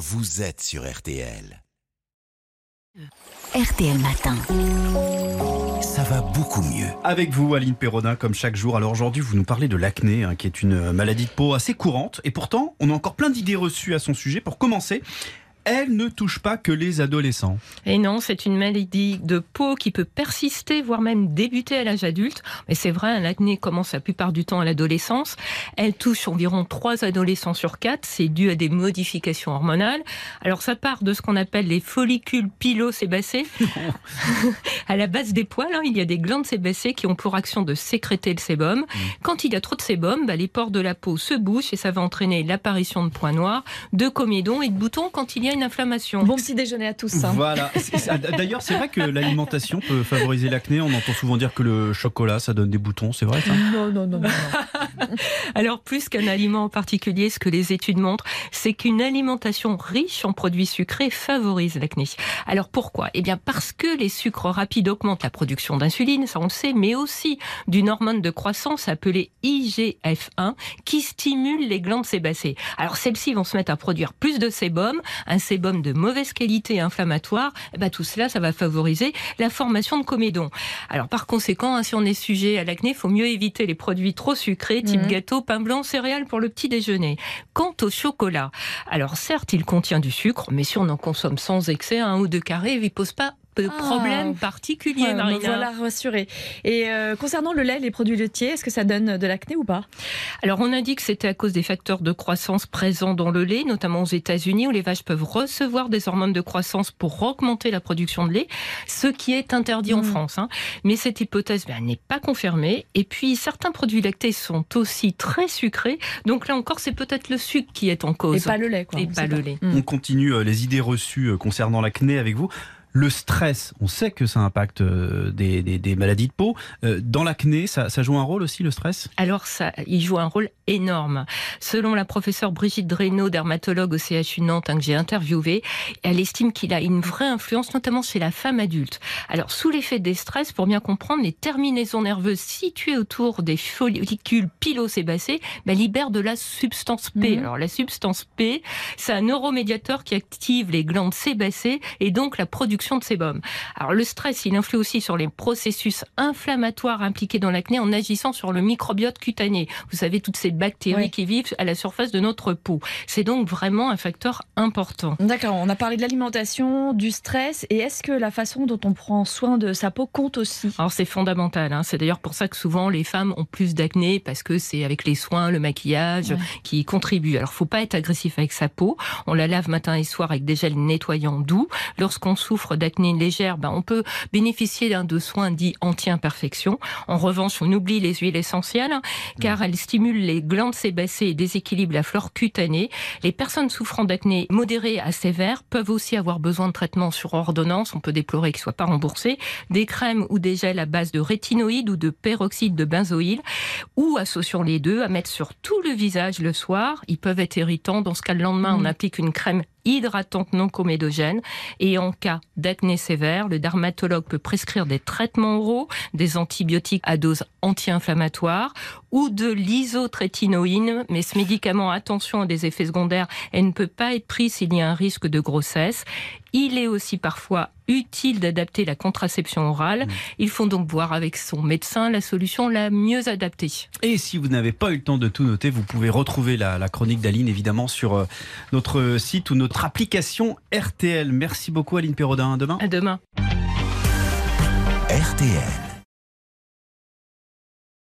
vous êtes sur RTL. RTL Matin. Ça va beaucoup mieux. Avec vous, Aline Perrodin, comme chaque jour. Alors aujourd'hui, vous nous parlez de l'acné, hein, qui est une maladie de peau assez courante. Et pourtant, on a encore plein d'idées reçues à son sujet. Pour commencer, elle ne touche pas que les adolescents. Et non, c'est une maladie de peau qui peut persister, voire même débuter à l'âge adulte. Mais c'est vrai, l'acné commence la plupart du temps à l'adolescence. Elle touche environ 3 adolescents sur 4. C'est dû à des modifications hormonales. Alors ça part de ce qu'on appelle les follicules pilosébacés. à la base des poils, hein, il y a des glandes sébacées qui ont pour action de sécréter le sébum. Quand il y a trop de sébum, bah, les pores de la peau se bouchent et ça va entraîner l'apparition de points noirs, de comédons et de boutons quand il y a une inflammation. Bon petit déjeuner à tous. hein. Voilà. C'est- D'ailleurs, c'est vrai que l'alimentation peut favoriser l'acné. On entend souvent dire que le chocolat, ça donne des boutons. C'est vrai ça? Non, non, non, non. Alors plus qu'un aliment en particulier, ce que les études montrent, c'est qu'une alimentation riche en produits sucrés favorise l'acné. Alors pourquoi? Eh bien parce que les sucres rapides augmentent la production d'insuline, ça on le sait, mais aussi d'une hormone de croissance appelée IGF-1 qui stimule les glandes sébacées. Alors celles-ci vont se mettre à produire plus de sébum, un sébum de mauvaise qualité inflammatoire. Ben, tout cela, ça va favoriser la formation de comédons. Alors par conséquent, hein, si on est sujet à l'acné, il faut mieux éviter les produits trop sucrés, type Mhm. gâteau, pain blanc, céréales pour le petit déjeuner. Quant au chocolat, alors certes, il contient du sucre, mais si on en consomme sans excès, un ou deux carrés, il ne pose pas de Ah. problème particulier, Ouais, Marina. voilà rassurée. Et euh, concernant le lait, les produits laitiers, est-ce que ça donne de l'acné ou pas? Alors on a dit que c'était à cause des facteurs de croissance présents dans le lait, notamment aux États-Unis, où les vaches peuvent recevoir des hormones de croissance pour augmenter la production de lait, ce qui est interdit en Mhm. France. hein. Mais cette hypothèse ben, n'est pas confirmée. Et puis certains produits lactés sont aussi très sucrés, donc là encore c'est peut-être le sucre qui est en cause. Et pas le lait, quoi. Et on pas le lait. Mm. On continue euh, les idées reçues euh, concernant l'acné avec vous. Le stress, on sait que ça impacte euh, des, des- des maladies de peau. Euh, Dans l'acné, ça, ça joue un rôle aussi, le stress? Alors ça, il joue un rôle énorme. Selon la professeure Brigitte Dreynaud, dermatologue au CHU Nantes, hein, que j'ai interviewée, elle estime qu'il a une vraie influence, notamment chez la femme adulte. Alors sous l'effet des stress, pour bien comprendre, les terminaisons nerveuses situées autour des follicules pilosébacés ben, libèrent de la substance P. Mhm. Alors la substance P, c'est un neuromédiateur qui active les glandes sébacées et donc la production de sébum. Alors le stress, il influe aussi sur les processus inflammatoires impliqués dans l'acné en agissant sur le microbiote cutané. Vous savez, toutes ces bactéries Oui. qui vivent à la surface de notre peau. C'est donc vraiment un facteur important. D'accord, on a parlé de l'alimentation, du stress, et est-ce que la façon dont on prend soin de sa peau compte aussi? Alors c'est fondamental. hein. C'est d'ailleurs pour ça que souvent les femmes ont plus d'acné parce que c'est avec les soins, le maquillage Ouais. qui contribuent. Alors faut pas être agressif avec sa peau. On la lave matin et soir avec des gels nettoyants doux. Lorsqu'on souffre d'acné légère, ben, on peut bénéficier d'un de soins dits anti-imperfection. En revanche, on oublie les huiles essentielles car elles stimulent les glandes sébacées et déséquilibrent la flore cutanée. Les personnes souffrant d'acné modéré à sévère peuvent aussi avoir besoin de traitements sur ordonnance. On peut déplorer qu'ils ne soient pas remboursés des crèmes ou des gels à base de rétinoïdes ou de peroxyde de benzoïle, ou associant les deux à mettre sur tout le visage le soir. Ils peuvent être irritants. Dans ce cas, le lendemain, on Mhm. applique une crème hydratante non comédogène. Et en cas d'acné sévère, le dermatologue peut prescrire des traitements oraux, des antibiotiques à dose anti-inflammatoire ou de l'isotrétinoïne. Mais ce médicament, attention à des effets secondaires, elle ne peut pas être pris s'il y a un risque de grossesse. Il est aussi parfois utile d'adapter la contraception orale. Il faut donc voir avec son médecin la solution la mieux adaptée. Et si vous n'avez pas eu le temps de tout noter, vous pouvez retrouver la, la chronique d'Aline évidemment sur euh, notre site ou notre application RTL. Merci beaucoup Aline Perrodin. À demain. À demain. RTL.